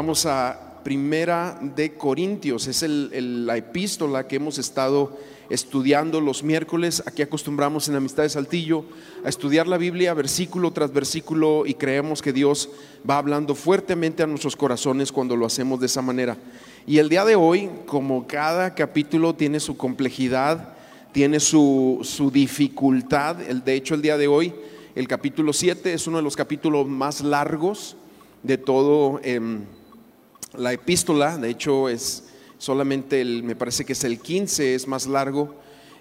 Vamos a Primera de Corintios, es la epístola que hemos estado estudiando los miércoles. Aquí acostumbramos en Amistad de Saltillo a estudiar la Biblia versículo tras versículo y creemos que Dios va hablando fuertemente a nuestros corazones cuando lo hacemos de esa manera. Y el día de hoy, como cada capítulo tiene su complejidad, tiene su, dificultad, de hecho el día de hoy, el capítulo 7 es uno de los capítulos más largos de todo em, la epístola, de hecho es solamente el, me parece que es el 15, es más largo,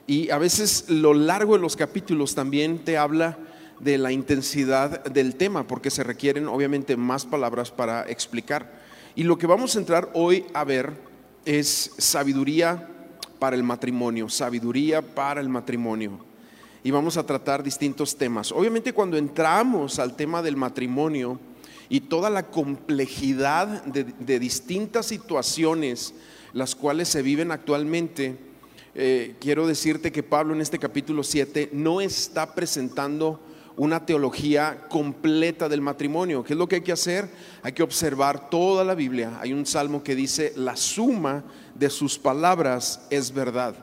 y a veces lo largo de los capítulos también te habla de la intensidad del tema, porque se requieren obviamente más palabras para explicar. Y lo que vamos a entrar hoy a ver es sabiduría para el matrimonio, sabiduría para el matrimonio. Y vamos a tratar distintos temas. Obviamente cuando entramos al tema del matrimonio, y toda la complejidad de, distintas situaciones las cuales se viven actualmente, eh, quiero decirte que Pablo en este capítulo 7 no está presentando una teología completa del matrimonio. ¿Qué es lo que hay que hacer? Hay que observar toda la Biblia. Hay un salmo que dice, la suma de sus palabras es verdad.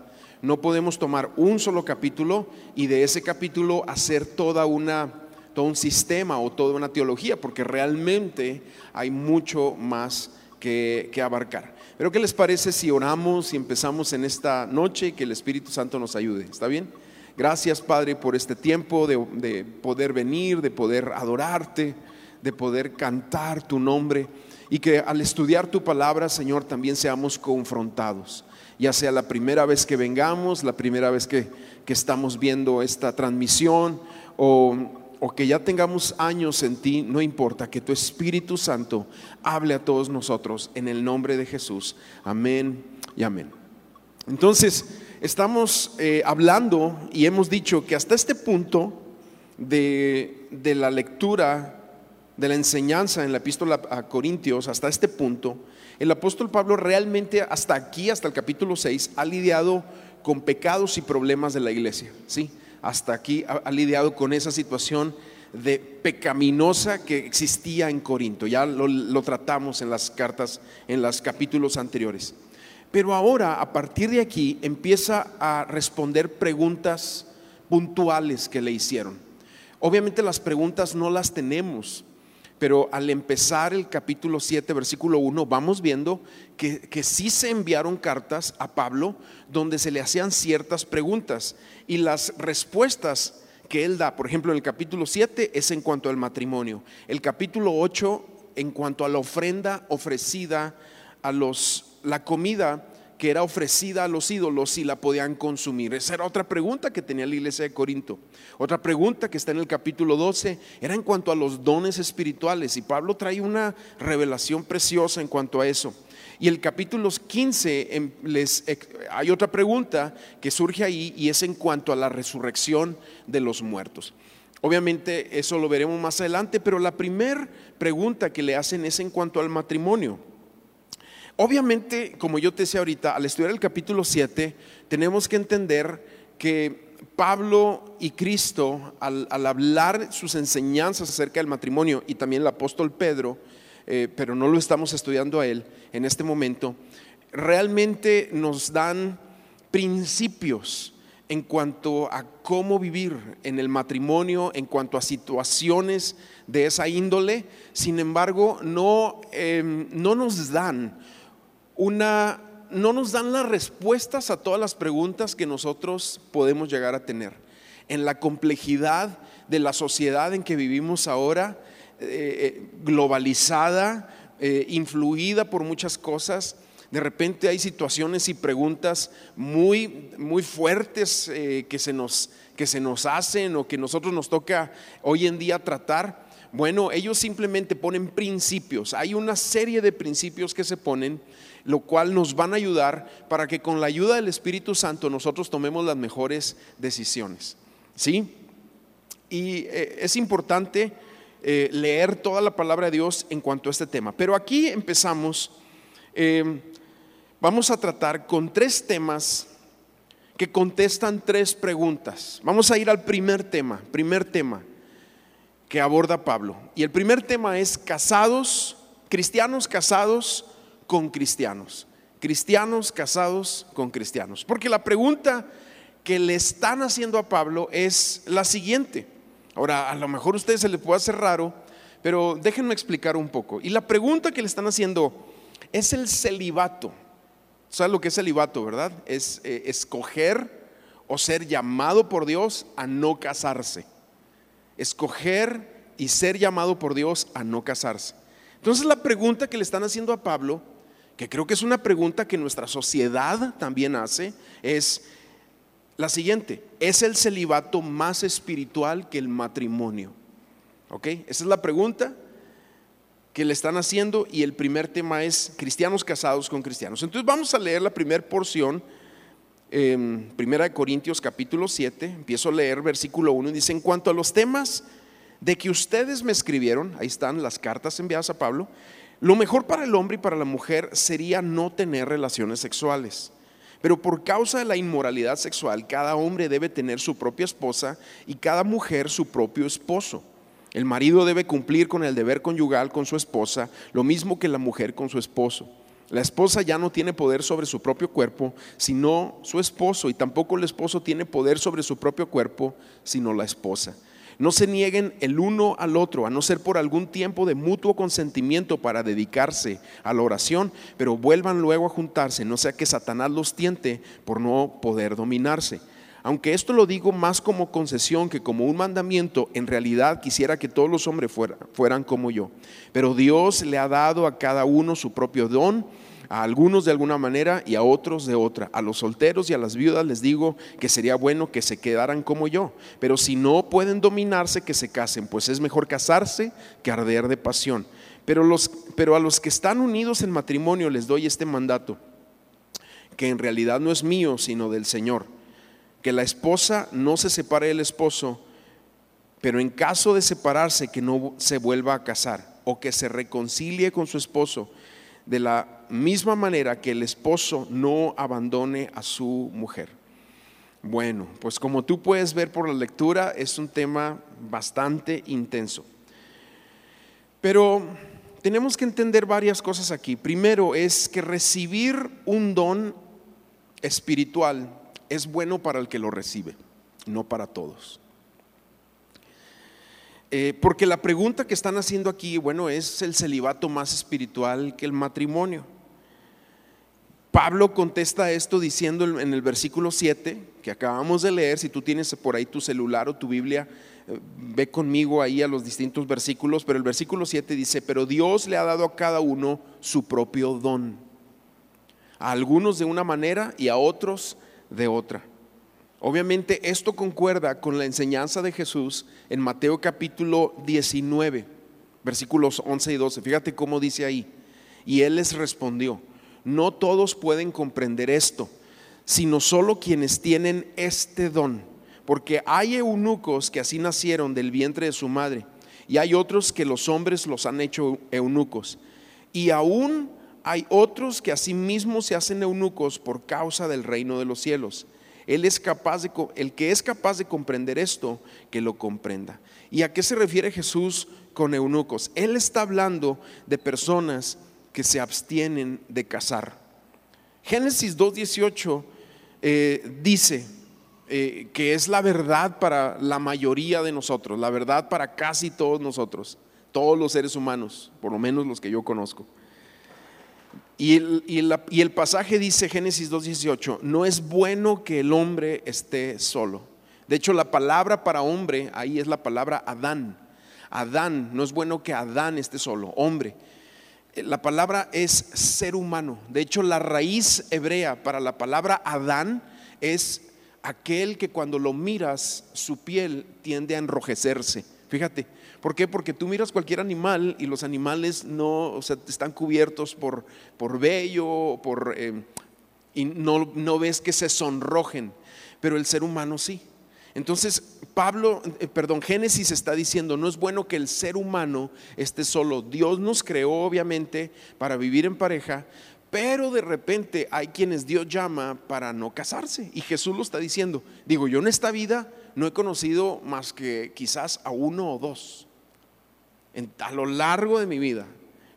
No podemos tomar un solo capítulo y de ese capítulo hacer toda una todo un sistema o toda una teología, porque realmente hay mucho más que, abarcar. Pero ¿qué les parece si oramos y empezamos en esta noche y que el Espíritu Santo nos ayude? ¿Está bien? Gracias Padre por este tiempo de, de poder venir, de poder adorarte, de poder cantar tu nombre y que al estudiar tu palabra, Señor, también seamos confrontados. Ya sea la primera vez que vengamos, la primera vez que, que estamos viendo esta transmisión o o que ya tengamos años en ti, no importa, que tu Espíritu Santo hable a todos nosotros en el nombre de Jesús. Amén y amén. Entonces, estamos eh, hablando y hemos dicho que hasta este punto de, de la lectura, de la enseñanza en la epístola a Corintios, hasta este punto, el apóstol Pablo realmente hasta aquí, hasta el capítulo 6, ha lidiado con pecados y problemas de la iglesia. ¿sí? Hasta aquí ha, lidiado con esa situación de pecaminosa que existía en Corinto. Ya lo, tratamos en las cartas, en los capítulos anteriores. Pero ahora, a partir de aquí, empieza a responder preguntas puntuales que le hicieron. Obviamente las preguntas no las tenemos pero al empezar el capítulo 7, versículo 1, vamos viendo que, que sí se enviaron cartas a Pablo donde se le hacían ciertas preguntas. Y las respuestas que él da, por ejemplo, en el capítulo 7 es en cuanto al matrimonio, el capítulo 8 en cuanto a la ofrenda ofrecida a los, la comida que era ofrecida a los ídolos si la podían consumir. Esa era otra pregunta que tenía la iglesia de Corinto. Otra pregunta que está en el capítulo 12 era en cuanto a los dones espirituales y Pablo trae una revelación preciosa en cuanto a eso. Y el capítulo 15 em, les, hay otra pregunta que surge ahí y es en cuanto a la resurrección de los muertos. Obviamente eso lo veremos más adelante, pero la primera pregunta que le hacen es en cuanto al matrimonio. Obviamente, como yo te decía ahorita, al estudiar el capítulo 7, tenemos que entender que Pablo y Cristo, al, hablar sus enseñanzas acerca del matrimonio, y también el apóstol Pedro, eh, pero no lo estamos estudiando a él en este momento, realmente nos dan principios en cuanto a cómo vivir en el matrimonio, en cuanto a situaciones de esa índole. Sin embargo, no, em, no nos dan una, no nos dan las respuestas a todas las preguntas que nosotros podemos llegar a tener. En la complejidad de la sociedad en que vivimos ahora, eh, eh, globalizada, eh, influida por muchas cosas, de repente hay situaciones y preguntas muy, muy fuertes que, se nos, que se nos hacen o que nosotros nos toca hoy en día tratar. Bueno, ellos simplemente ponen principios. Hay una serie de principios que se ponen lo cual nos van a ayudar para que con la ayuda del Espíritu Santo nosotros tomemos las mejores decisiones. ¿Sí? Y eh, es importante eh, leer toda la palabra de Dios en cuanto a este tema. Pero aquí empezamos, em, vamos a tratar con tres temas que contestan tres preguntas. Vamos a ir al primer tema, primer tema que aborda Pablo. Y el primer tema es casados cristianos casados con cristianos, cristianos casados con cristianos. Porque la pregunta que le están haciendo a Pablo es la siguiente. Ahora, a lo mejor a ustedes se les puede hacer raro, pero déjenme explicar un poco. Y la pregunta que le están haciendo es el celibato. ¿Sabes lo que es celibato, verdad? Es eh, escoger o ser llamado por Dios a no casarse. Escoger y ser llamado por Dios a no casarse. Entonces la pregunta que le están haciendo a Pablo, que creo que es una pregunta que nuestra sociedad también hace, es la siguiente, ¿es el celibato más espiritual que el matrimonio? ¿Ok? Esa es la pregunta que le están haciendo y el primer tema es cristianos casados con cristianos. Entonces vamos a leer la primera porción, eh, Primera de Corintios capítulo 7, empiezo a leer versículo 1 y dice, en cuanto a los temas de que ustedes me escribieron, ahí están las cartas enviadas a Pablo, lo mejor para el hombre y para la mujer sería no tener relaciones sexuales. Pero por causa de la inmoralidad sexual, cada hombre debe tener su propia esposa y cada mujer su propio esposo. El marido debe cumplir con el deber conyugal con su esposa, lo mismo que la mujer con su esposo. La esposa ya no tiene poder sobre su propio cuerpo, sino su esposo, y tampoco el esposo tiene poder sobre su propio cuerpo, sino la esposa. No se nieguen el uno al otro, a no ser por algún tiempo de mutuo consentimiento para dedicarse a la oración, pero vuelvan luego a juntarse, no sea que Satanás los tiente por no poder dominarse. Aunque esto lo digo más como concesión que como un mandamiento, en realidad quisiera que todos los hombres fueran como yo. Pero Dios le ha dado a cada uno su propio don a algunos de alguna manera y a otros de otra. A los solteros y a las viudas les digo que sería bueno que se quedaran como yo, pero si no pueden dominarse, que se casen, pues es mejor casarse que arder de pasión. Pero, los, pero a los que están unidos en matrimonio les doy este mandato, que en realidad no es mío, sino del Señor, que la esposa no se separe del esposo, pero en caso de separarse, que no se vuelva a casar o que se reconcilie con su esposo de la misma manera que el esposo no abandone a su mujer. Bueno, pues como tú puedes ver por la lectura, es un tema bastante intenso. Pero tenemos que entender varias cosas aquí. Primero es que recibir un don espiritual es bueno para el que lo recibe, no para todos. Eh, porque la pregunta que están haciendo aquí, bueno, es el celibato más espiritual que el matrimonio. Pablo contesta esto diciendo en el versículo 7 que acabamos de leer, si tú tienes por ahí tu celular o tu Biblia, eh, ve conmigo ahí a los distintos versículos, pero el versículo 7 dice, pero Dios le ha dado a cada uno su propio don, a algunos de una manera y a otros de otra. Obviamente esto concuerda con la enseñanza de Jesús en Mateo capítulo 19, versículos 11 y 12. Fíjate cómo dice ahí. Y él les respondió, no todos pueden comprender esto, sino solo quienes tienen este don. Porque hay eunucos que así nacieron del vientre de su madre, y hay otros que los hombres los han hecho eunucos. Y aún hay otros que asimismo se hacen eunucos por causa del reino de los cielos. Él es capaz de, el que es capaz de comprender esto, que lo comprenda. ¿Y a qué se refiere Jesús con eunucos? Él está hablando de personas que se abstienen de casar. Génesis 2.18 eh, dice eh, que es la verdad para la mayoría de nosotros, la verdad para casi todos nosotros, todos los seres humanos, por lo menos los que yo conozco. Y el, pasaje dice, Génesis 2.18, no es bueno que el hombre esté solo. De hecho, la palabra para hombre ahí es la palabra Adán. Adán, no es bueno que Adán esté solo, hombre. La palabra es ser humano. De hecho, la raíz hebrea para la palabra Adán es aquel que cuando lo miras, su piel tiende a enrojecerse. Fíjate, ¿Por qué? Porque tú miras cualquier animal y los animales no, están cubiertos por, por vello, por, eh, y no, no ves que se sonrojen, pero el ser humano sí. Entonces, Pablo, eh, perdón, Génesis está diciendo, no es bueno que el ser humano esté solo. Dios nos creó obviamente para vivir en pareja, pero de repente hay quienes Dios llama para no casarse. Y Jesús lo está diciendo. Digo, yo en esta vida no he conocido más que quizás a uno o dos a lo largo de mi vida.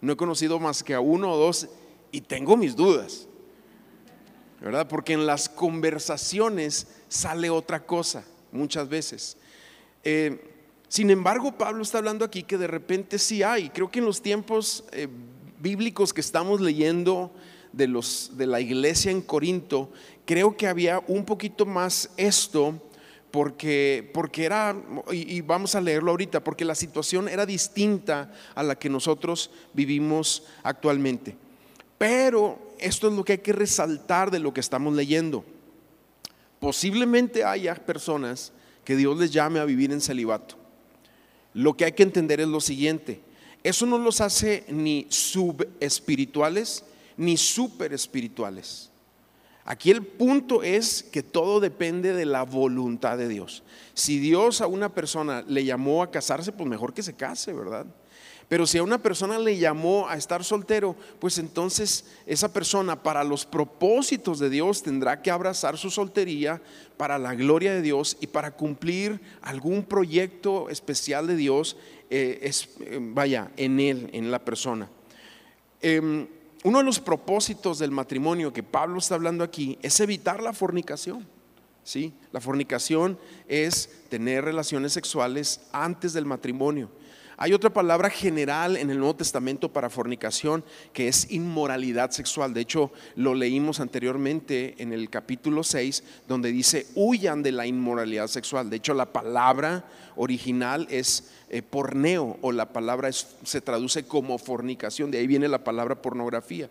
No he conocido más que a uno o dos y tengo mis dudas. ¿Verdad? Porque en las conversaciones sale otra cosa muchas veces. Eh, sin embargo, Pablo está hablando aquí que de repente sí hay. Creo que en los tiempos eh, bíblicos que estamos leyendo de, los, de la iglesia en Corinto, creo que había un poquito más esto porque, porque era, y, vamos a leerlo ahorita, porque la situación era distinta a la que nosotros vivimos actualmente. Pero esto es lo que hay que resaltar de lo que estamos leyendo. Posiblemente haya personas que Dios les llame a vivir en celibato. Lo que hay que entender es lo siguiente, eso no los hace ni subespirituales ni super espirituales. Aquí el punto es que todo depende de la voluntad de Dios. Si Dios a una persona le llamó a casarse, pues mejor que se case, ¿verdad? Pero si a una persona le llamó a estar soltero, pues entonces esa persona para los propósitos de Dios tendrá que abrazar su soltería para la gloria de Dios y para cumplir algún proyecto especial de Dios, eh, eh, vaya, en él, en la persona. Em, uno de los propósitos del matrimonio que Pablo está hablando aquí es evitar la fornicación. ¿sí? La fornicación es tener relaciones sexuales antes del matrimonio. Hay otra palabra general en el Nuevo Testamento para fornicación que es inmoralidad sexual. De hecho, lo leímos anteriormente en el capítulo 6, donde dice, huyan de la inmoralidad sexual. De hecho, la palabra original es eh, porneo o la palabra se traduce como fornicación. De ahí viene la palabra pornografía.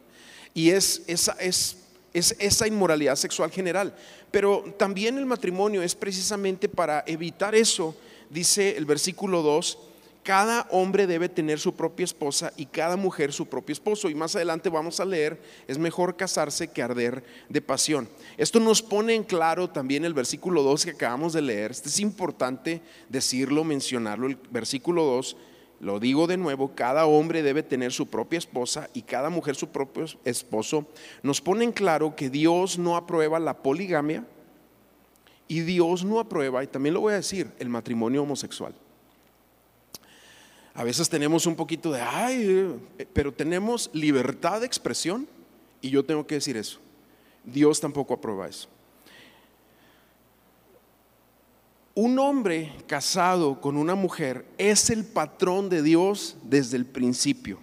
Y es esa, es, es esa inmoralidad sexual general. Pero también el matrimonio es precisamente para evitar eso, dice el versículo 2 cada hombre debe tener su propia esposa y cada mujer su propio esposo. Y más adelante vamos a leer, es mejor casarse que arder de pasión. Esto nos pone en claro también el versículo 2 que acabamos de leer. Este es importante decirlo, mencionarlo. El versículo 2, lo digo de nuevo, cada hombre debe tener su propia esposa y cada mujer su propio esposo. Nos pone en claro que Dios no aprueba la poligamia y Dios no aprueba, y también lo voy a decir, el matrimonio homosexual. A veces tenemos un poquito de, ay, eh", pero tenemos libertad de expresión y yo tengo que decir eso. Dios tampoco aprueba eso. Un hombre casado con una mujer es el patrón de Dios desde el principio.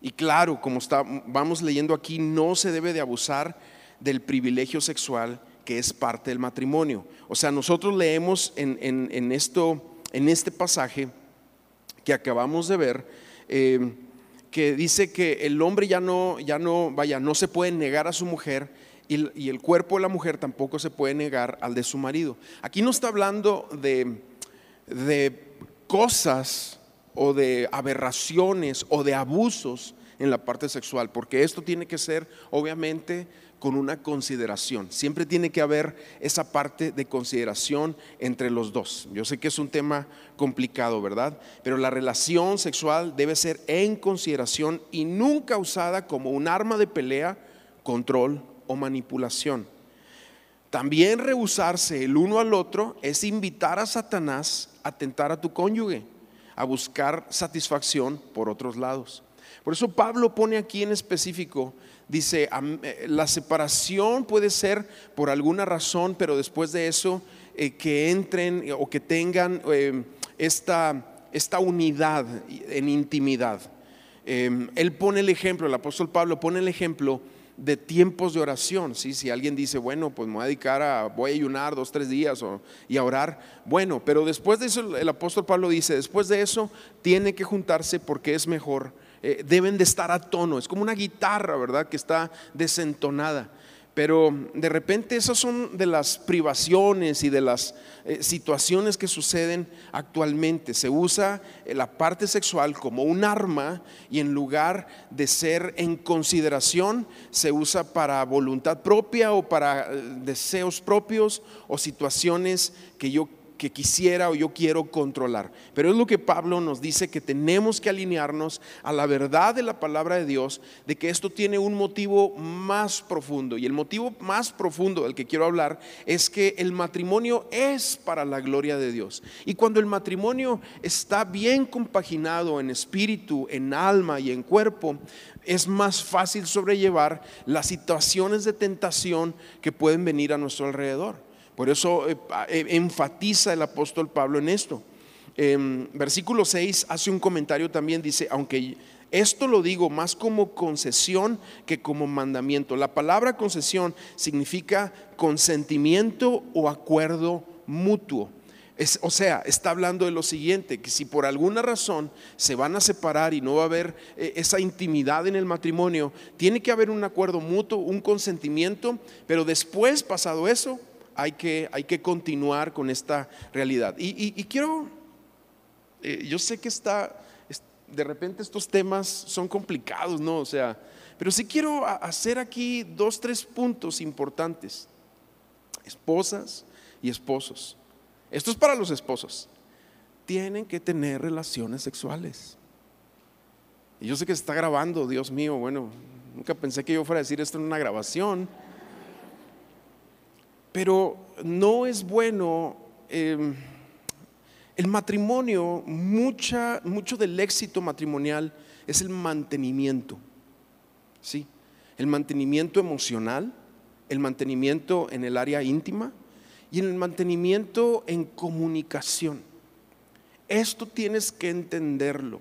Y claro, como vamos leyendo aquí, no se debe de abusar del privilegio sexual que es parte del matrimonio. O sea, nosotros leemos en, en esto, en este pasaje, que acabamos de ver, eh, que dice que el hombre ya no, ya no, vaya, no se puede negar a su mujer y, el cuerpo de la mujer tampoco se puede negar al de su marido. Aquí no está hablando de, de cosas o de aberraciones o de abusos en la parte sexual, porque esto tiene que ser obviamente con una consideración. Siempre tiene que haber esa parte de consideración entre los dos. Yo sé que es un tema complicado, ¿verdad? Pero la relación sexual debe ser en consideración y nunca usada como un arma de pelea, control o manipulación. También rehusarse el uno al otro es invitar a Satanás a tentar a tu cónyuge, a buscar satisfacción por otros lados. Por eso Pablo pone aquí en específico dice, eh, la separación puede ser por alguna razón, pero después de eso eh, que entren o que tengan eh, esta, esta unidad en intimidad. Em, él pone el ejemplo, el apóstol Pablo pone el ejemplo de tiempos de oración. ¿sí? Si alguien dice, bueno, pues me voy a dedicar a, voy a ayunar dos, tres días y a orar, bueno, pero después de eso el apóstol Pablo dice, después de eso tiene que juntarse porque es mejor eh, deben de estar a tono. Es como una guitarra, ¿verdad? Que está desentonada. Pero de repente esas son de las privaciones y de las eh, situaciones que suceden actualmente. Se usa eh, la parte sexual como un arma y en lugar de ser en consideración, se usa para voluntad propia o para deseos propios o situaciones que yo que quisiera o yo quiero controlar. Pero es lo que Pablo nos dice que tenemos que alinearnos a la verdad de la palabra de Dios, de que esto tiene un motivo más profundo. Y el motivo más profundo del que quiero hablar es que el matrimonio es para la gloria de Dios. Y cuando el matrimonio está bien compaginado en espíritu, en alma y en cuerpo, es más fácil sobrellevar las situaciones de tentación que pueden venir a nuestro alrededor. Por eso eh, eh, enfatiza el apóstol Pablo en esto. En versículo 6 hace un comentario también, dice, aunque esto lo digo más como concesión que como mandamiento. La palabra concesión significa consentimiento o acuerdo mutuo o sea, está hablando de lo siguiente, que si por alguna razón se van a separar y no va a haber eh, esa intimidad en el matrimonio, tiene que haber un acuerdo mutuo, un consentimiento, pero después, pasado eso, hay que, hay que continuar con esta realidad. Y, quiero, eh, yo sé que está, de repente estos temas son complicados, ¿no? O sea, pero sí quiero hacer aquí dos, tres puntos importantes. Esposas y esposos. Esto es para los esposos. Tienen que tener relaciones sexuales. Y yo sé que se está grabando, Dios mío, bueno, nunca pensé que yo fuera a decir esto en una grabación. Pero no es bueno. Em, el matrimonio, mucha, mucho del éxito matrimonial es el mantenimiento. ¿sí? El mantenimiento emocional, el mantenimiento en el área íntima, y en el mantenimiento en comunicación. Esto tienes que entenderlo.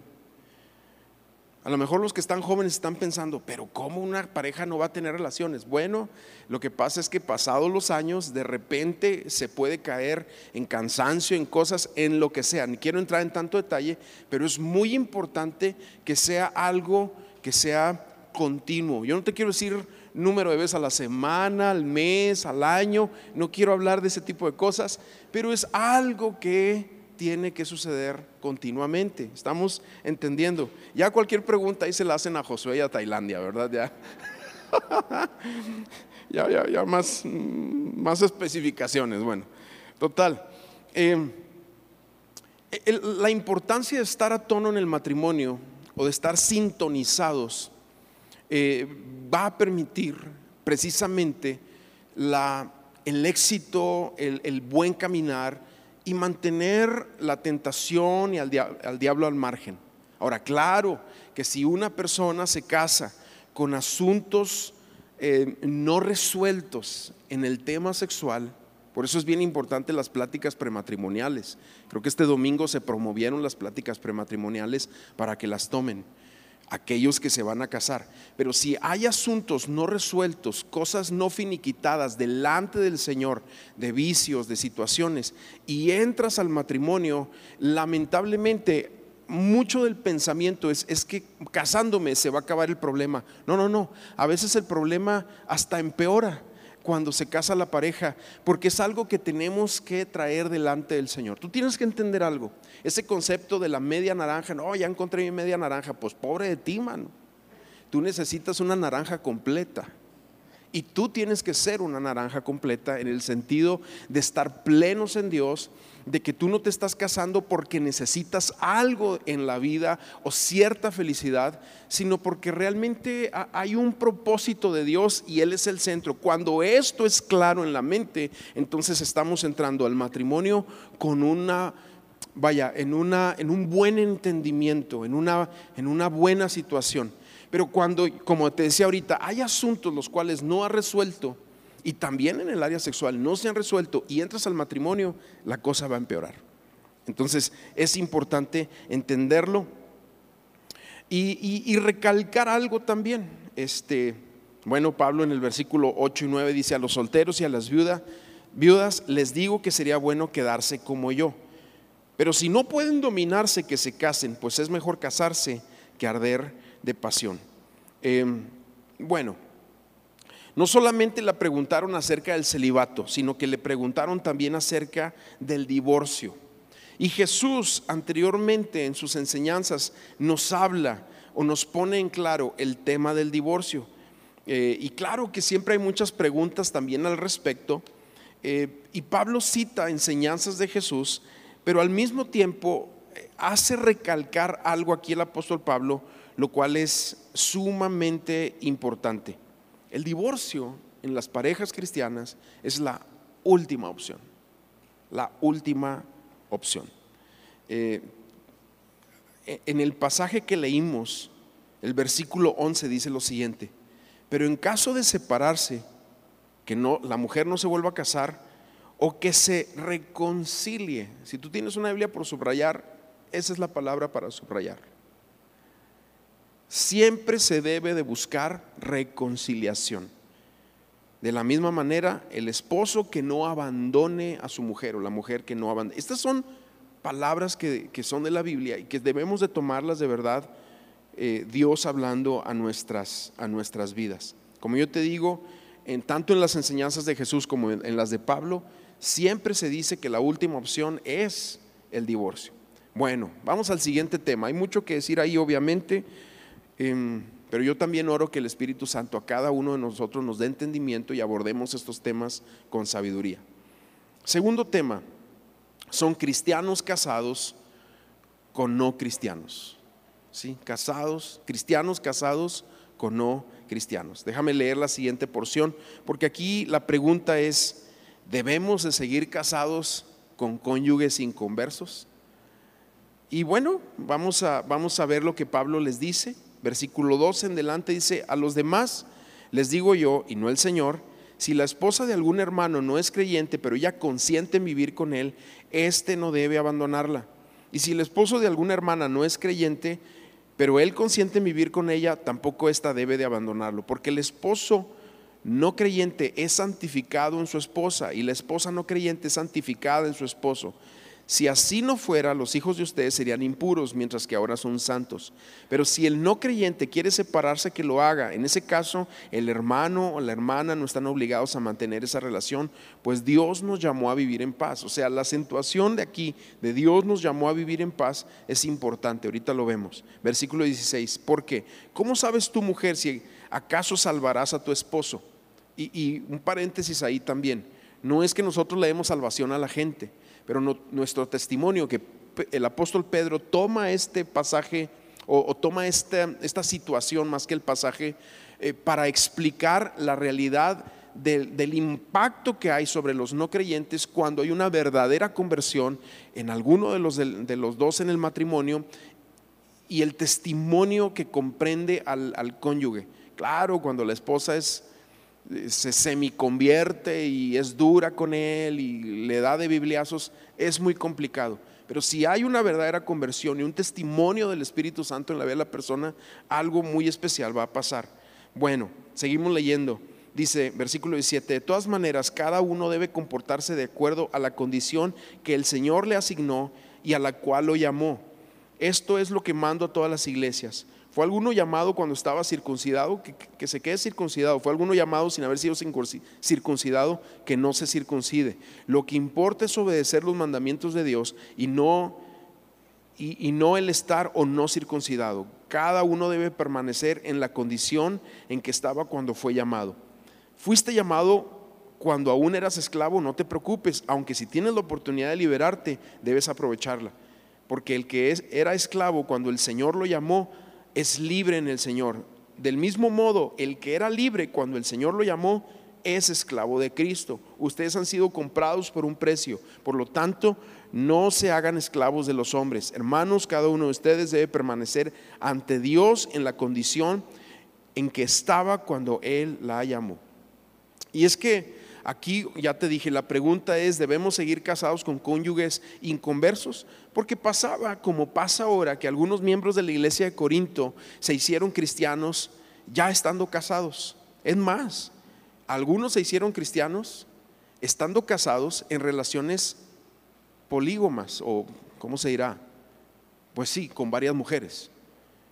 A lo mejor los que están jóvenes están pensando, pero ¿cómo una pareja no va a tener relaciones? Bueno, lo que pasa es que pasados los años, de repente se puede caer en cansancio, en cosas, en lo que sea. Ni quiero entrar en tanto detalle, pero es muy importante que sea algo que sea continuo. Yo no te quiero decir número de veces a la semana, al mes, al año. No quiero hablar de ese tipo de cosas, pero es algo que tiene que suceder continuamente. Estamos entendiendo. Ya cualquier pregunta ahí se la hacen a Josué y a Tailandia, ¿verdad? Ya. ya, ya, más, más especificaciones. Bueno, total. Eh, la importancia de estar a tono en el matrimonio o de estar sintonizados eh, va a permitir precisamente el éxito, el, buen caminar y mantener la tentación y al, diablo al margen. Ahora, claro que si una persona se casa con asuntos eh, no resueltos en el tema sexual, por eso es bien importante las pláticas prematrimoniales. Creo que este domingo se promovieron las pláticas prematrimoniales para que las tomen aquellos que se van a casar. Pero si hay asuntos no resueltos, cosas no finiquitadas delante del Señor, de vicios, de situaciones, y entras al matrimonio, lamentablemente mucho del pensamiento es, es que casándome se va a acabar el problema. No, no, no. A veces el problema hasta empeora cuando se casa la pareja, porque es algo que tenemos que traer delante del Señor. Tú tienes que entender algo. Ese concepto de la media naranja, no, ya encontré mi media naranja, pues pobre de ti, mano. Tú necesitas una naranja completa. Y tú tienes que ser una naranja completa en el sentido de estar plenos en Dios, de que tú no te estás casando porque necesitas algo en la vida o cierta felicidad, sino porque realmente hay un propósito de Dios y Él es el centro. Cuando esto es claro en la mente, entonces estamos entrando al matrimonio con una vaya, en, una, en un buen entendimiento, en una, en una buena situación. Pero cuando, como te decía ahorita, hay asuntos los cuales no ha resuelto y también en el área sexual no se han resuelto y entras al matrimonio, la cosa va a empeorar. Entonces es importante entenderlo y, recalcar algo también. Este, bueno, Pablo en el versículo 8 y 9 dice a los solteros y a las viudas, viudas les digo que sería bueno quedarse como yo. Pero si no pueden dominarse, que se casen, pues es mejor casarse que arder de pasión. Em, bueno, no solamente le preguntaron acerca del celibato, sino que le preguntaron también acerca del divorcio. Y Jesús anteriormente en sus enseñanzas nos habla o nos pone en claro el tema del divorcio. Eh, y claro que siempre hay muchas preguntas también al respecto. Eh, y Pablo cita enseñanzas de Jesús, pero al mismo tiempo eh, hace recalcar algo aquí el apóstol Pablo, lo cual es sumamente importante. El divorcio en las parejas cristianas es la última opción, la última opción. Eh, en el pasaje que leímos, el versículo 11 dice lo siguiente, pero en caso de separarse, que no, la mujer no se vuelva a casar o que se reconcilie. Si tú tienes una Biblia por subrayar, esa es la palabra para subrayar. Siempre se debe de buscar reconciliación. De la misma manera, el esposo que no abandone a su mujer o la mujer que no abandone. Estas son palabras que, son de la Biblia y que debemos de tomarlas de verdad, eh, Dios hablando a nuestras, a nuestras vidas. Como yo te digo, en, tanto en las enseñanzas de Jesús como en, las de Pablo, siempre se dice que la última opción es el divorcio. Bueno, vamos al siguiente tema. Hay mucho que decir ahí, obviamente, pero yo también oro que el Espíritu Santo a cada uno de nosotros nos dé entendimiento y abordemos estos temas con sabiduría. Segundo tema, son cristianos casados con no cristianos. ¿Sí? Casados, cristianos casados con no cristianos. Déjame leer la siguiente porción, porque aquí la pregunta es, ¿debemos de seguir casados con cónyuges inconversos? Y bueno, vamos a, vamos a ver lo que Pablo les dice. Versículo 2 en delante dice, a los demás les digo yo, y no el Señor, si la esposa de algún hermano no es creyente, pero ella consiente en vivir con él, éste no debe abandonarla. Y si el esposo de alguna hermana no es creyente, pero él consiente en vivir con ella, tampoco ésta debe de abandonarlo, porque el esposo no creyente es santificado en su esposa y la esposa no creyente es santificada en su esposo. Si así no fuera, los hijos de ustedes serían impuros, mientras que ahora son santos. Pero si el no creyente quiere separarse, que lo haga. En ese caso, el hermano o la hermana no están obligados a mantener esa relación, pues Dios nos llamó a vivir en paz. O sea, la acentuación de aquí, de Dios nos llamó a vivir en paz, es importante. Ahorita lo vemos. Versículo 16. ¿Por qué? ¿Cómo sabes tu mujer si acaso salvarás a tu esposo? Y, y un paréntesis ahí también. No es que nosotros le demos salvación a la gente pero nuestro testimonio, que el apóstol Pedro toma este pasaje o, toma esta, esta, situación más que el pasaje eh, para explicar la realidad del, impacto que hay sobre los no creyentes cuando hay una verdadera conversión en alguno de los, de, los dos en el matrimonio y el testimonio que comprende al cónyuge. Claro, cuando la esposa es se semiconvierte y es dura con él y le da de bibliazos, es muy complicado. Pero si hay una verdadera conversión y un testimonio del Espíritu Santo en la vida de la persona, algo muy especial va a pasar. Bueno, seguimos leyendo. Dice versículo 17, de todas maneras, cada uno debe comportarse de acuerdo a la condición que el Señor le asignó y a la cual lo llamó. Esto es lo que mando a todas las iglesias. ¿Fue alguno llamado cuando estaba circuncidado? Que, se quede circuncidado. ¿Fue alguno llamado sin haber sido circuncidado? Que no se circuncide. Lo que importa es obedecer los mandamientos de Dios y no, y, no el estar o no circuncidado. Cada uno debe permanecer en la condición en que estaba cuando fue llamado. Fuiste llamado cuando aún eras esclavo, no te preocupes, aunque si tienes la oportunidad de liberarte, debes aprovecharla. Porque el que era esclavo cuando el Señor lo llamó, es libre en el Señor. Del mismo modo, el que era libre cuando el Señor lo llamó, es esclavo de Cristo. Ustedes han sido comprados por un precio. Por lo tanto, no se hagan esclavos de los hombres. Hermanos, cada uno de ustedes debe permanecer ante Dios en la condición en que estaba cuando Él la llamó. Y es que Aquí ya te dije, la pregunta es, ¿debemos seguir casados con cónyuges inconversos? Porque pasaba como pasa ahora que algunos miembros de la iglesia de Corinto se hicieron cristianos ya estando casados. Es más, algunos se hicieron cristianos estando casados en relaciones polígomas o, ¿cómo se dirá? Pues sí, con varias mujeres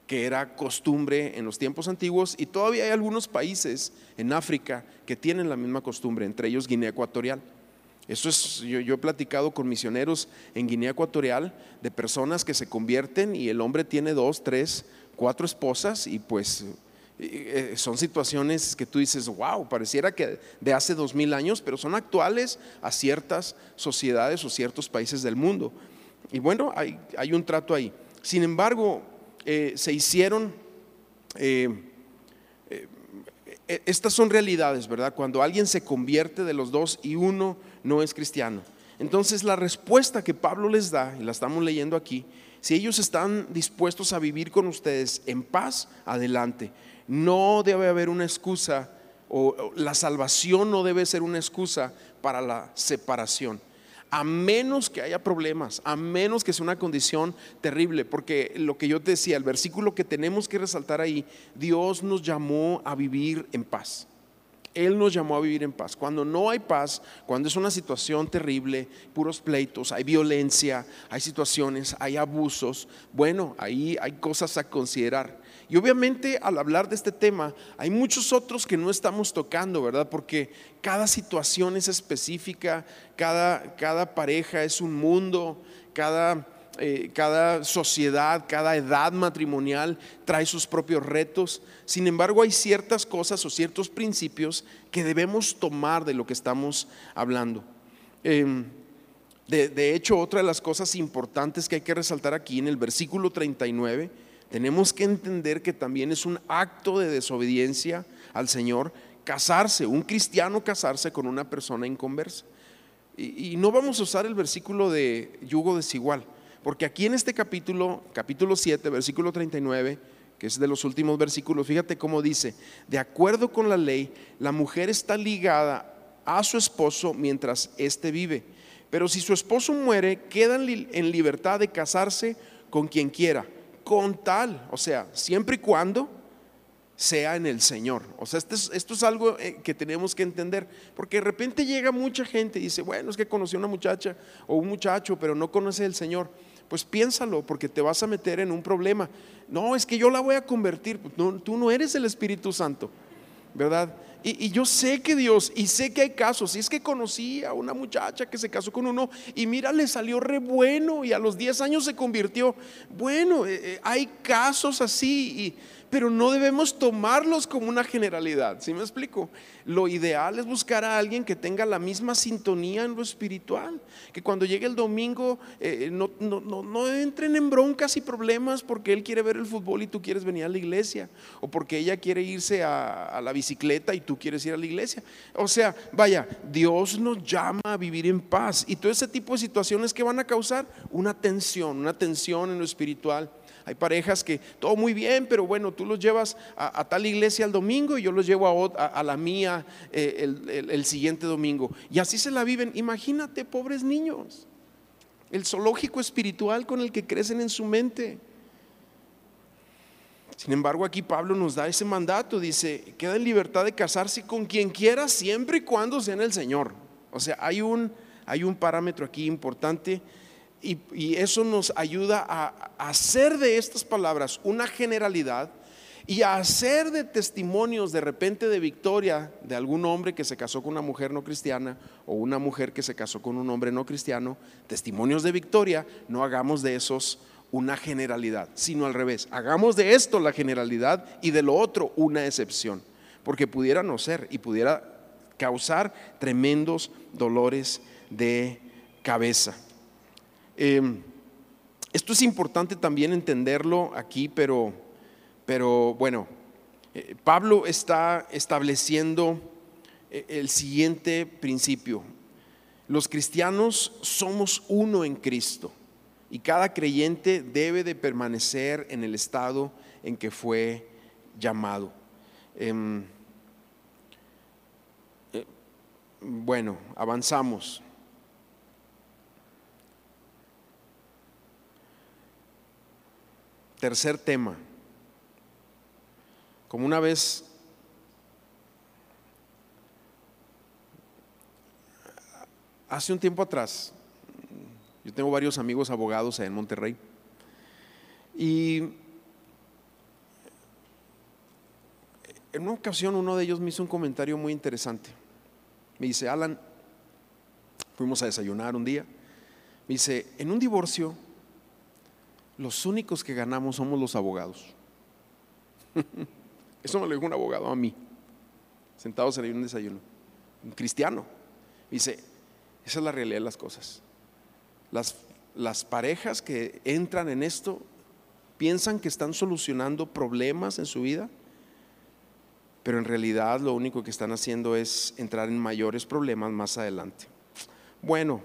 que era costumbre en los tiempos antiguos y todavía hay algunos países en África que tienen la misma costumbre, entre ellos Guinea Ecuatorial. Eso es, yo, he platicado con misioneros en Guinea Ecuatorial de personas que se convierten y el hombre tiene dos, tres, cuatro esposas y pues Eh, son situaciones que tú dices, wow, pareciera que de hace dos mil años, pero son actuales a ciertas sociedades o ciertos países del mundo. Y bueno, hay, hay un trato ahí. Sin embargo, eh, se hicieron, eh, estas son realidades, ¿verdad? Cuando alguien se convierte de los dos y uno no es cristiano. Entonces la respuesta que Pablo les da, y la estamos leyendo aquí, si ellos están dispuestos a vivir con ustedes en paz, adelante. No debe haber una excusa o la salvación no debe ser una excusa para la separación. A menos que haya problemas, a menos que sea una condición terrible, porque lo que yo te decía, el versículo que tenemos que resaltar ahí, Dios nos llamó a vivir en paz. Él nos llamó a vivir en paz. Cuando no hay paz, cuando es una situación terrible, puros pleitos, hay violencia, hay situaciones, hay abusos, bueno, ahí hay cosas a considerar. Y obviamente al hablar de este tema, hay muchos otros que no estamos tocando, ¿verdad? Porque cada situación es específica, cada, cada pareja es un mundo, cada, eh, cada sociedad, cada edad matrimonial trae sus propios retos. Sin embargo, hay ciertas cosas o ciertos principios que debemos tomar de lo que estamos hablando. Em, de, de hecho, otra de las cosas importantes que hay que resaltar aquí en el versículo 39, tenemos que entender que también es un acto de desobediencia al Señor casarse, un cristiano casarse con una persona inconversa. Y, y no vamos a usar el versículo de yugo desigual, porque aquí en este capítulo, capítulo 7, versículo 39, que es de los últimos versículos, fíjate cómo dice, de acuerdo con la ley, la mujer está ligada a su esposo mientras éste vive. Pero si su esposo muere, queda en libertad de casarse con quien quiera con tal, o sea, siempre y cuando sea en el Señor. O sea, esto es, algo eh, que tenemos que entender, porque de repente llega mucha gente y dice, bueno, es que conocí a una muchacha o un muchacho, pero no conoce al Señor. Pues piénsalo, porque te vas a meter en un problema. No, es que yo la voy a convertir. No, tú no eres el Espíritu Santo, ¿verdad? Y, yo sé que Dios, y sé que hay casos, y es que conocí a una muchacha que se casó con uno y mira, le salió re bueno y a los 10 años se convirtió. Bueno, eh, eh, hay casos así y pero no debemos tomarlos como una generalidad. ¿Sí me explico? Lo ideal es buscar a alguien que tenga la misma sintonía en lo espiritual, que cuando llegue el domingo eh, no, no, entren en broncas y problemas porque él quiere ver el fútbol y tú quieres venir a la iglesia, o porque ella quiere irse a, a la bicicleta y tú quieres ir a la iglesia. O sea, vaya, Dios nos llama a vivir en paz y todo ese tipo de situaciones que van a causar una tensión, una tensión en lo espiritual. Hay parejas que todo muy bien, pero bueno, tú los llevas a, tal iglesia el domingo y yo los llevo a, la mía eh, el, siguiente domingo. Y así se la viven. Imagínate, pobres niños, el zoológico espiritual con el que crecen en su mente. Sin embargo, aquí Pablo nos da ese mandato, dice, queda en libertad de casarse con quien quiera siempre y cuando sea en el Señor. O sea, hay un, hay un parámetro aquí importante y, eso nos ayuda a, hacer de estas palabras una generalidad y a hacer de testimonios de repente de victoria de algún hombre que se casó con una mujer no cristiana o una mujer que se casó con un hombre no cristiano, testimonios de victoria, no hagamos de esos una generalidad, sino al revés, hagamos de esto la generalidad y de lo otro una excepción, porque pudiera no ser y pudiera causar tremendos dolores de cabeza. Em, esto es importante también entenderlo aquí, pero, pero bueno, eh, Pablo está estableciendo eh, el siguiente principio. Los cristianos somos uno en Cristo y cada creyente debe de permanecer en el estado en que fue llamado. Em, eh, bueno, avanzamos. Tercer tema. Como una vez hace un tiempo atrás, yo tengo varios amigos abogados en Monterrey y en una ocasión uno de ellos me hizo un comentario muy interesante. Me dice, Alan, fuimos a desayunar un día, me dice, en un divorcio los únicos que ganamos somos los abogados. Eso me lo dijo un abogado a mí, sentados en un desayuno, un cristiano. Dice, esa es la realidad de las cosas. Las, las parejas que entran en esto piensan que están solucionando problemas en su vida, pero en realidad lo único que están haciendo es entrar en mayores problemas más adelante. Bueno,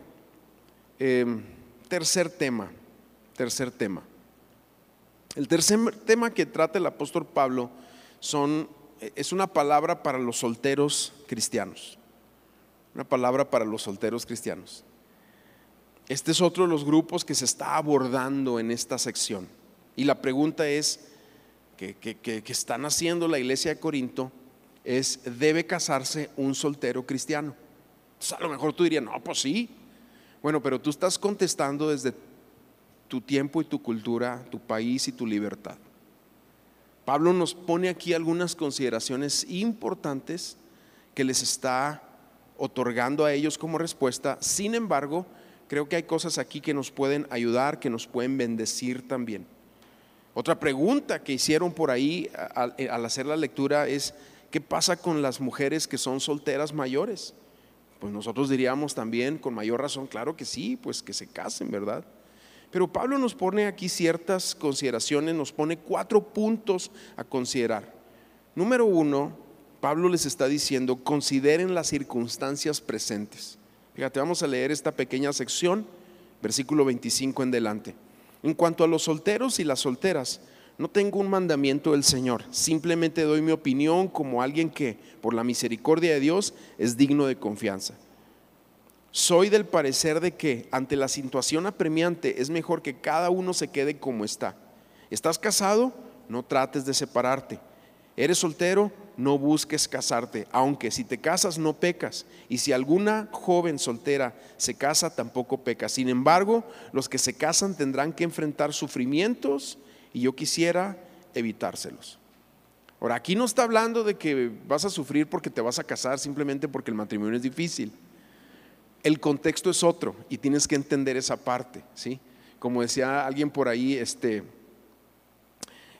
em, tercer tema, tercer tema. El tercer tema que trata el apóstol Pablo son, es una palabra para los solteros cristianos. Una palabra para los solteros cristianos. Este es otro de los grupos que se está abordando en esta sección. Y la pregunta es, que, que, están haciendo la iglesia de Corinto es, ¿debe casarse un soltero cristiano? a lo mejor tú dirías, no, pues sí. Bueno, pero tú estás contestando desde tu tiempo y tu cultura, tu país y tu libertad. Pablo nos pone aquí algunas consideraciones importantes que les está otorgando a ellos como respuesta. Sin embargo, creo que hay cosas aquí que nos pueden ayudar, que nos pueden bendecir también. Otra pregunta que hicieron por ahí al, hacer la lectura es, ¿qué pasa con las mujeres que son solteras mayores? Pues nosotros diríamos también con mayor razón, claro que sí, pues que se casen, ¿verdad? Pero Pablo nos pone aquí ciertas consideraciones, nos pone cuatro puntos a considerar. Número uno, Pablo les está diciendo, consideren las circunstancias presentes. Fíjate, vamos a leer esta pequeña sección, versículo 25 en delante. En cuanto a los solteros y las solteras, no tengo un mandamiento del Señor, simplemente doy mi opinión como alguien que, por la misericordia de Dios, es digno de confianza. Soy del parecer de que ante la situación apremiante es mejor que cada uno se quede como está. ¿Estás casado? No trates de separarte. ¿Eres soltero? No busques casarte, aunque si te casas no pecas. Y si alguna joven soltera se casa, tampoco peca. Sin embargo, los que se casan tendrán que enfrentar sufrimientos y yo quisiera evitárselos. Ahora, aquí no está hablando de que vas a sufrir porque te vas a casar simplemente porque el matrimonio es difícil el contexto es otro y tienes que entender esa parte, ¿sí? Como decía alguien por ahí, este,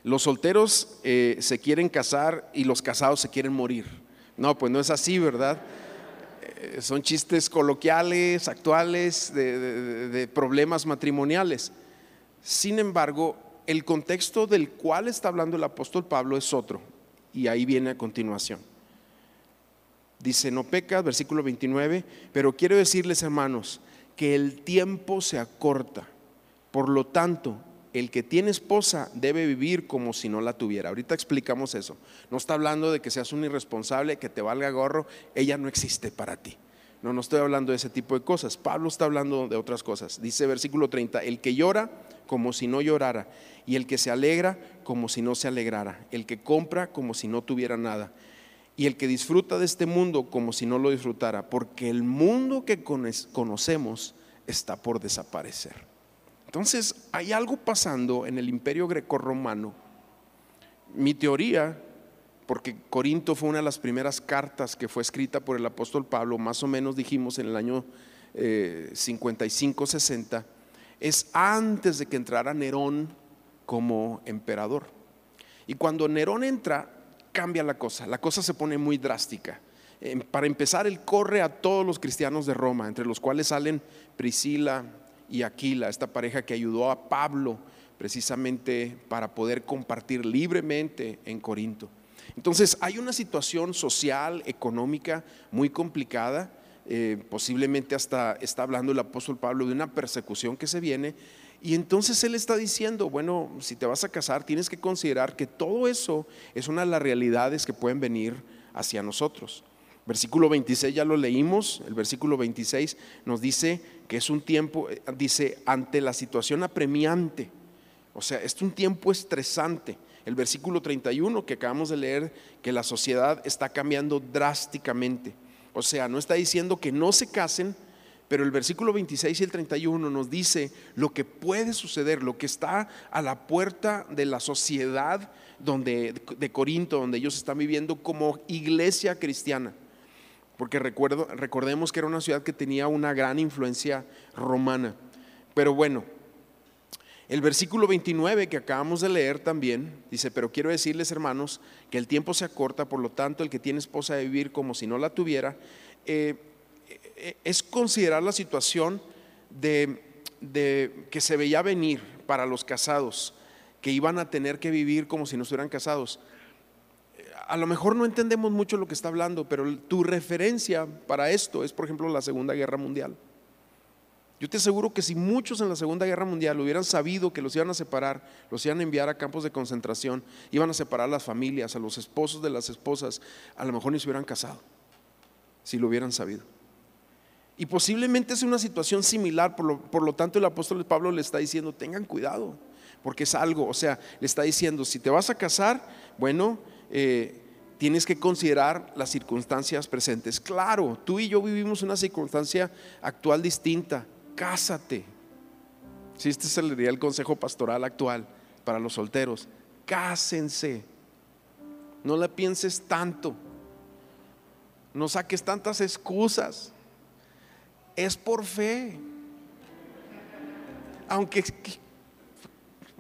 los solteros eh, se quieren casar y los casados se quieren morir. No, pues no es así, ¿verdad? Eh, son chistes coloquiales, actuales, de problemas matrimoniales. Sin embargo, el contexto del cual está hablando el apóstol Pablo es otro, y ahí viene a continuación. Dice, no pecas, versículo 29, pero quiero decirles hermanos que el tiempo se acorta. Por lo tanto, el que tiene esposa debe vivir como si no la tuviera. Ahorita explicamos eso. No está hablando de que seas un irresponsable, que te valga gorro, ella no existe para ti. No, no estoy hablando de ese tipo de cosas. Pablo está hablando de otras cosas. Dice versículo 30, el que llora como si no llorara, y el que se alegra como si no se alegrara, el que compra como si no tuviera nada y el que disfruta de este mundo como si no lo disfrutara, porque el mundo que conocemos está por desaparecer. Entonces, hay algo pasando en el imperio grecorromano. Mi teoría, porque Corinto fue una de las primeras cartas que fue escrita por el apóstol Pablo, más o menos dijimos en el año 55-60, eh, es antes de que entrara Nerón como emperador. Y cuando Nerón entra, cambia la cosa, la cosa se pone muy drástica. Em, para empezar, él corre a todos los cristianos de Roma, entre los cuales salen Priscila y Aquila, esta pareja que ayudó a Pablo precisamente para poder compartir libremente en Corinto. Entonces hay una situación social, económica muy complicada, eh, posiblemente hasta está hablando el apóstol Pablo de una persecución que se viene, y entonces él está diciendo, bueno, si te vas a casar, tienes que considerar que todo eso es una de las realidades que pueden venir hacia nosotros. Versículo 26 ya lo leímos, el versículo 26 nos dice que es un tiempo, eh, dice, ante la situación apremiante, o sea, es un tiempo estresante. El versículo 31 que acabamos de leer, que la sociedad está cambiando drásticamente. O sea, no está diciendo que no se casen, pero el versículo 26 y el 31 nos dice lo que puede suceder, lo que está a la puerta de la sociedad donde, de Corinto, donde ellos están viviendo como iglesia cristiana. Porque recuerdo, recordemos que era una ciudad que tenía una gran influencia romana. Pero bueno, El versículo 29 que acabamos de leer también dice, pero quiero decirles hermanos que el tiempo se acorta, por lo tanto el que tiene esposa de vivir como si no la tuviera, eh, es considerar la situación de, que se veía venir para los casados, que iban a tener que vivir como si no estuvieran casados. A lo mejor no entendemos mucho lo que está hablando, pero tu referencia para esto es, por ejemplo, la Segunda Guerra Mundial. Yo te aseguro que si muchos en la Segunda Guerra Mundial hubieran sabido que los iban a separar, los iban a enviar a campos de concentración, iban a separar a las familias, a los esposos de las esposas, a lo mejor ni se hubieran casado, si lo hubieran sabido. Y posiblemente es una situación similar, por lo, por lo tanto el apóstol Pablo le está diciendo, tengan cuidado, porque es algo, o sea, le está diciendo, si te vas a casar, bueno, eh, tienes que considerar las circunstancias presentes. Claro, tú y yo vivimos una circunstancia actual distinta cásate. Si este sería el consejo pastoral actual para los solteros, cásense. No le pienses tanto. No saques tantas excusas. Es por fe. Aunque,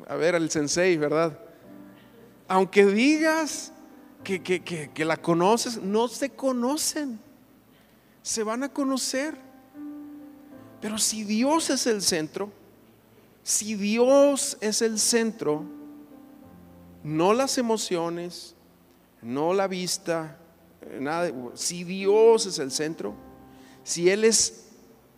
a ver, el sensei, ¿verdad? Aunque digas que, que la conoces, no se conocen. Se van a conocer. Pero si Dios es el centro, si Dios es el centro, no las emociones, no la vista, nada, si Dios es el centro, si Él es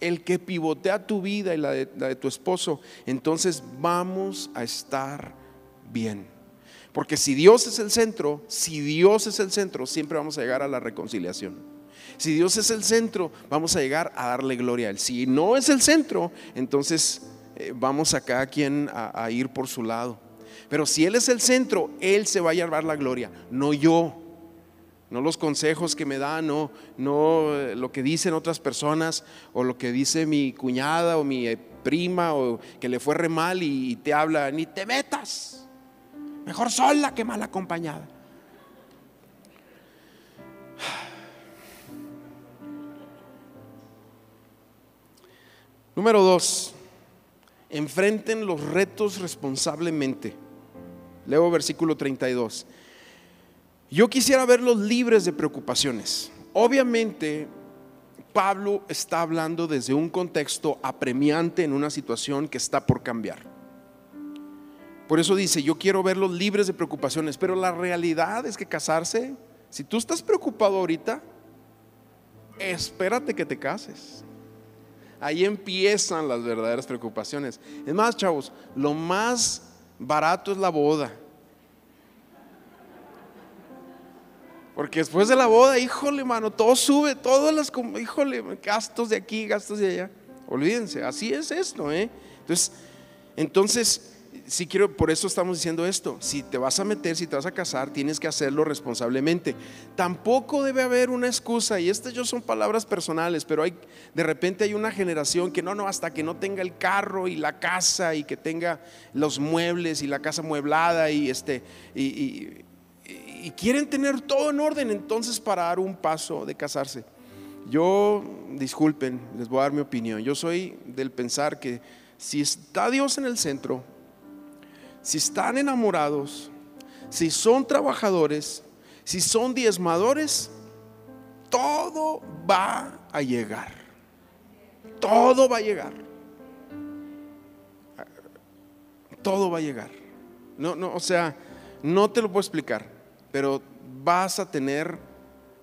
el que pivotea tu vida y la de, la de tu esposo, entonces vamos a estar bien. Porque si Dios es el centro, si Dios es el centro, siempre vamos a llegar a la reconciliación. Si Dios es el centro, vamos a llegar a darle gloria a Él. Si no es el centro, entonces eh, vamos a cada quien a, ir por su lado. Pero si Él es el centro, Él se va a llevar la gloria, no yo. No los consejos que me dan, no, no eh, lo que dicen otras personas, o lo que dice mi cuñada o mi eh, prima, o que le fue re mal y, y te habla, ni te metas. Mejor sola que mal acompañada. Número dos, enfrenten los retos responsablemente. Leo versículo 32. Yo quisiera verlos libres de preocupaciones. Obviamente, Pablo está hablando desde un contexto apremiante en una situación que está por cambiar. Por eso dice, yo quiero verlos libres de preocupaciones, pero la realidad es que casarse, si tú estás preocupado ahorita, espérate que te cases. Ahí empiezan las verdaderas preocupaciones. Es más, chavos, lo más barato es la boda. Porque después de la boda, híjole, mano, todo sube, todas las, híjole, gastos de aquí, gastos de allá. Olvídense, así es esto, ¿eh? Entonces, entonces si quiero, por eso estamos diciendo esto. Si te vas a meter, si te vas a casar, tienes que hacerlo responsablemente. Tampoco debe haber una excusa, y estas yo son palabras personales, pero hay, de repente hay una generación que no, no, hasta que no tenga el carro y la casa y que tenga los muebles y la casa mueblada y este, y, y quieren tener todo en orden entonces para dar un paso de casarse. Yo, disculpen, les voy a dar mi opinión. Yo soy del pensar que si está Dios en el centro, si están enamorados, si son trabajadores, si son diezmadores, todo va a llegar. Todo va a llegar. Todo va a llegar. No, no, o sea, no te lo puedo explicar, pero vas a tener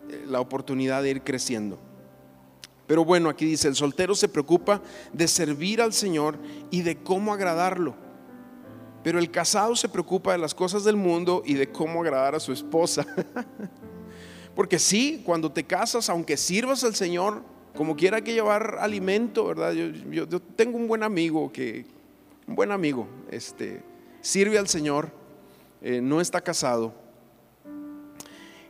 eh, la oportunidad de ir creciendo. Pero bueno, aquí dice, el soltero se preocupa de servir al Señor y de cómo agradarlo. Pero el casado se preocupa de las cosas del mundo y de cómo agradar a su esposa. Porque sí, cuando te casas, aunque sirvas al Señor, como quiera que llevar alimento, ¿verdad? Yo, tengo un buen amigo que, un buen amigo, este, sirve al Señor, eh, no está casado.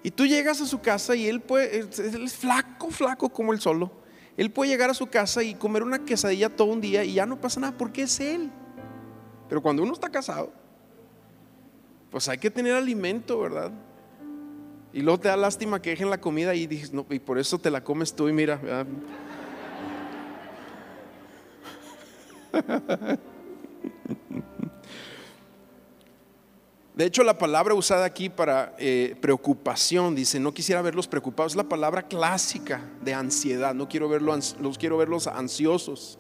Y tú llegas a su casa y él puede, él es flaco, flaco como él solo. Él puede llegar a su casa y comer una quesadilla todo un día y ya no pasa nada porque es él. Pero cuando uno está casado, pues hay que tener alimento, ¿verdad? Y luego te da lástima que dejen la comida y dices, no, y por eso te la comes tú y mira. De hecho, la palabra usada aquí para eh, preocupación, dice, no quisiera verlos preocupados, es la palabra clásica de ansiedad, no quiero verlos, los quiero verlos ansiosos.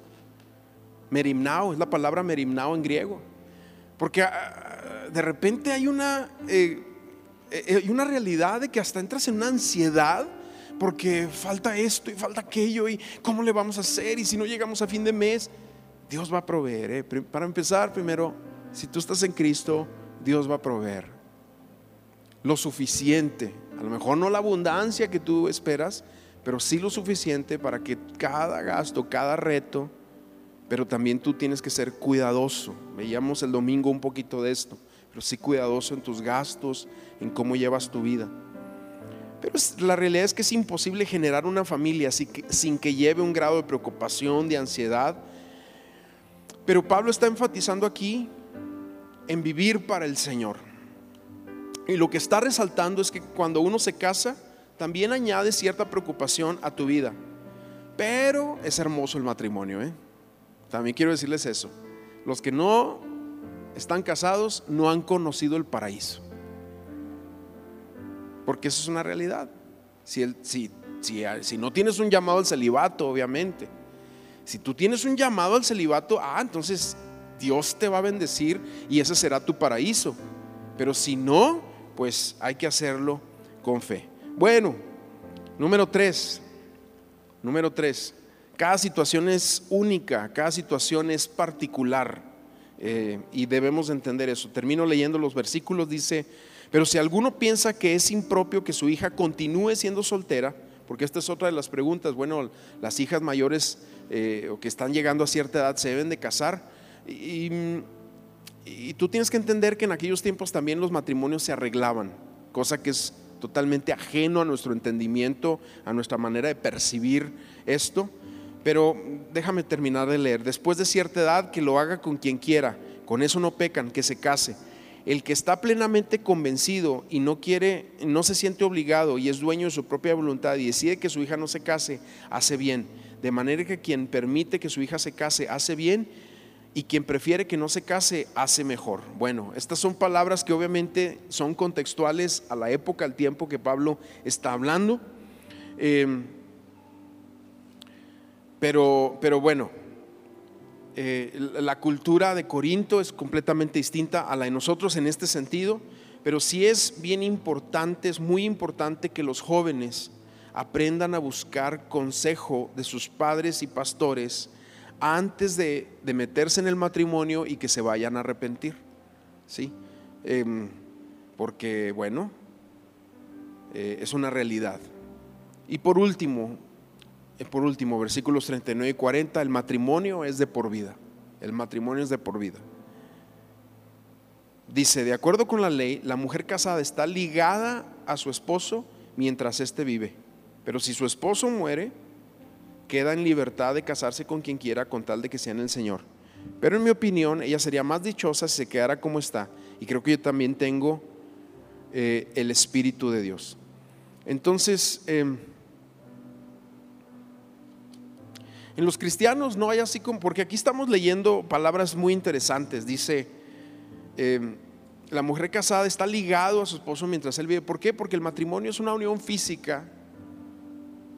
Merimnao, es la palabra merimnao en griego. Porque ah, de repente hay una, eh, eh, hay una realidad de que hasta entras en una ansiedad porque falta esto y falta aquello y cómo le vamos a hacer y si no llegamos a fin de mes, Dios va a proveer. Para empezar, primero, si tú estás en Cristo, Dios va a proveer lo suficiente, a lo mejor no la abundancia que tú esperas, pero sí lo suficiente para que cada gasto, cada reto, pero también tú tienes que ser cuidadoso. Veíamos el domingo un poquito de esto, pero sí cuidadoso en tus gastos, en cómo llevas tu vida. Pero la realidad es que es imposible generar una familia sin que lleve un grado de preocupación, de ansiedad. Pero Pablo está enfatizando aquí en vivir para el Señor. Y lo que está resaltando es que cuando uno se casa, también añade cierta preocupación a tu vida. Pero es hermoso el matrimonio. ¿eh? También quiero decirles eso. Los que no están casados no han conocido el paraíso. Porque eso es una realidad. Si, si, si, si no tienes un llamado al celibato, obviamente. Si tú tienes un llamado al celibato, ah, entonces Dios te va a bendecir y ese será tu paraíso. Pero si no, pues hay que hacerlo con fe. Bueno, número tres. Número tres. Cada situación es única, cada situación es particular. Eh, y debemos entender eso. Termino leyendo los versículos. Dice, pero si alguno piensa que es impropio que su hija continúe siendo soltera, porque esta es otra de las preguntas, bueno, las hijas mayores eh, o que están llegando a cierta edad se deben de casar. Y, tú tienes que entender que en aquellos tiempos también los matrimonios se arreglaban, cosa que es totalmente ajeno a nuestro entendimiento, a nuestra manera de percibir esto. Pero déjame terminar de leer. Después de cierta edad, que lo haga con quien quiera. Con eso no pecan, que se case. El que está plenamente convencido y no quiere, no se siente obligado y es dueño de su propia voluntad y decide que su hija no se case, hace bien. De manera que quien permite que su hija se case, hace bien y quien prefiere que no se case hace mejor. Bueno, estas son palabras que obviamente son contextuales a la época, al tiempo que Pablo está hablando. Em, pero, pero bueno, eh, la cultura de Corinto es completamente distinta a la de nosotros en este sentido, pero sí es bien importante, es muy importante que los jóvenes aprendan a buscar consejo de sus padres y pastores antes de, meterse en el matrimonio y que se vayan a arrepentir. ¿sí? Em, porque, bueno, eh, es una realidad. Y por último, eh, por último, versículos 39 y 40, el matrimonio es de por vida. El matrimonio es de por vida. Dice, de acuerdo con la ley, la mujer casada está ligada a su esposo mientras éste vive. Pero si su esposo muere, queda en libertad de casarse con quien quiera con tal de que sea en el Señor. Pero en mi opinión, ella sería más dichosa si se quedara como está. Y creo que yo también tengo eh, el Espíritu de Dios. Entonces, em, en los cristianos no hay así como, porque aquí estamos leyendo palabras muy interesantes. Dice, em, la mujer casada está ligado a su esposo mientras él vive. ¿Por qué? Porque el matrimonio es una unión física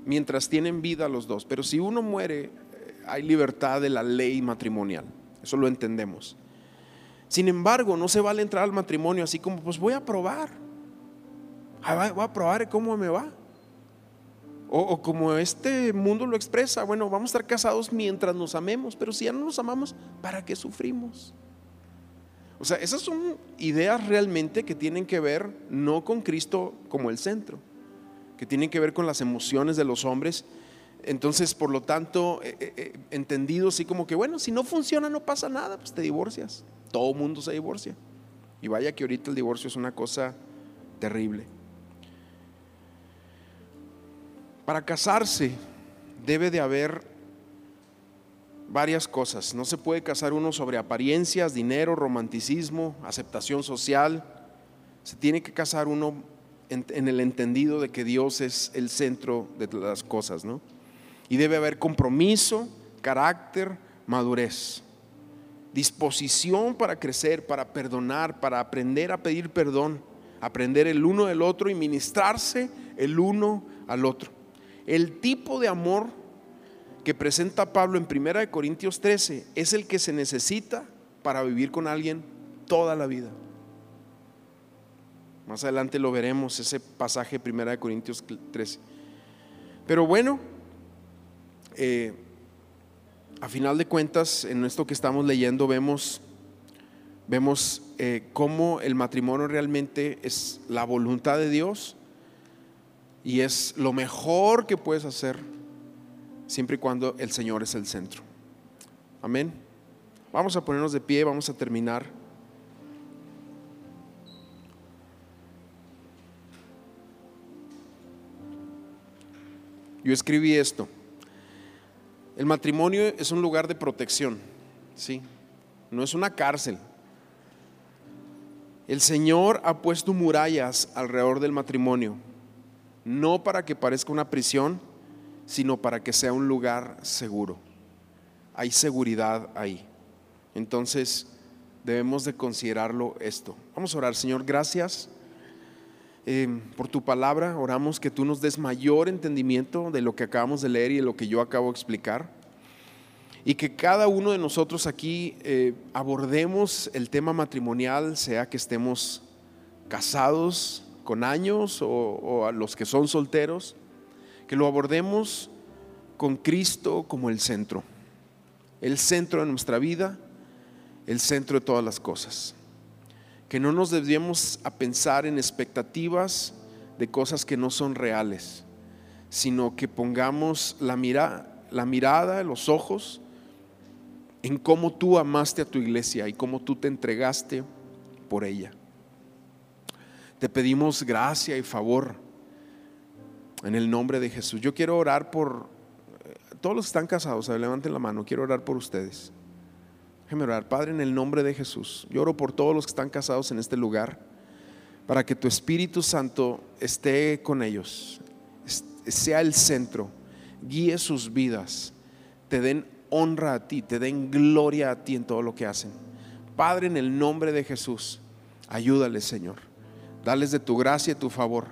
mientras tienen vida los dos. Pero si uno muere, eh, hay libertad de la ley matrimonial. Eso lo entendemos. Sin embargo, no se vale entrar al matrimonio así como, pues voy a probar. Voy a probar cómo me va. O, como este mundo lo expresa, bueno, vamos a estar casados mientras nos amemos, pero si ya no nos amamos, ¿para qué sufrimos? O sea, esas son ideas realmente que tienen que ver no con Cristo como el centro, que tienen que ver con las emociones de los hombres. Entonces, por lo tanto, eh, eh, eh, entendido así como que, bueno, si no funciona no pasa nada, pues te divorcias. Todo mundo se divorcia. Y vaya que ahorita el divorcio es una cosa terrible. Para casarse debe de haber varias cosas. No se puede casar uno sobre apariencias, dinero, romanticismo, aceptación social. Se tiene que casar uno en, el entendido de que Dios es el centro de las cosas, ¿no? Y debe haber compromiso, carácter, madurez. disposición para crecer, para perdonar, para aprender a pedir perdón, aprender el uno del otro y ministrarse el uno al otro. El tipo de amor que presenta Pablo en 1 Corintios 13 es el que se necesita para vivir con alguien toda la vida. Más adelante lo veremos, ese pasaje 1 Corintios 13. Pero bueno, eh, a final de cuentas, en esto que estamos leyendo vemos, vemos eh, cómo el matrimonio realmente es la voluntad de Dios y es lo mejor que puedes hacer siempre y cuando el Señor es el centro. Amén. Vamos a ponernos de pie, vamos a terminar. Yo escribí esto. El matrimonio es un lugar de protección, ¿sí? No es una cárcel. El Señor ha puesto murallas alrededor del matrimonio, no para que parezca una prisión, sino para que sea un lugar seguro. Hay seguridad ahí. Entonces, debemos de considerarlo esto. Vamos a orar, Señor, gracias eh, por tu palabra. Oramos que tú nos des mayor entendimiento de lo que acabamos de leer y de lo que yo acabo de explicar. Y que cada uno de nosotros aquí eh, abordemos el tema matrimonial, sea que estemos casados con años o, o a los que son solteros, que lo abordemos con Cristo como el centro, el centro de nuestra vida, el centro de todas las cosas que no nos debemos a pensar en expectativas de cosas que no son reales, sino que pongamos la, mira, la mirada, los ojos en cómo tú amaste a tu iglesia y cómo tú te entregaste por ella. Te pedimos gracia y favor en el nombre de Jesús. Yo quiero orar por eh, todos los que están casados, levanten la mano, quiero orar por ustedes. Déjeme orar, Padre, en el nombre de Jesús. Yo oro por todos los que están casados en este lugar, para que tu Espíritu Santo esté con ellos, sea el centro, guíe sus vidas, te den honra a ti, te den gloria a ti en todo lo que hacen. Padre, en el nombre de Jesús, ayúdales, Señor. Dales de tu gracia y tu favor,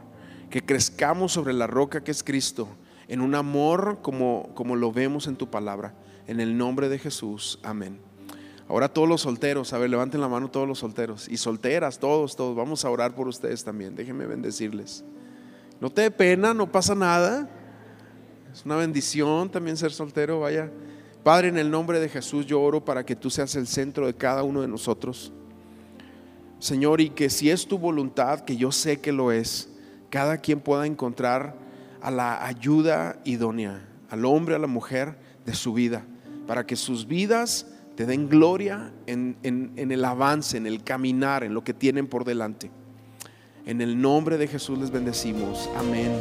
que crezcamos sobre la roca que es Cristo, en un amor como, como lo vemos en tu palabra. En el nombre de Jesús, amén. Ahora todos los solteros, a ver, levanten la mano todos los solteros y solteras, todos, todos. Vamos a orar por ustedes también. Déjenme bendecirles. No te dé pena, no pasa nada. Es una bendición también ser soltero, vaya. Padre, en el nombre de Jesús yo oro para que tú seas el centro de cada uno de nosotros. Señor, y que si es tu voluntad, que yo sé que lo es, cada quien pueda encontrar a la ayuda idónea, al hombre, a la mujer de su vida, para que sus vidas te den gloria en, el avance, en el caminar, en lo que tienen por delante. En el nombre de Jesús les bendecimos. Amén.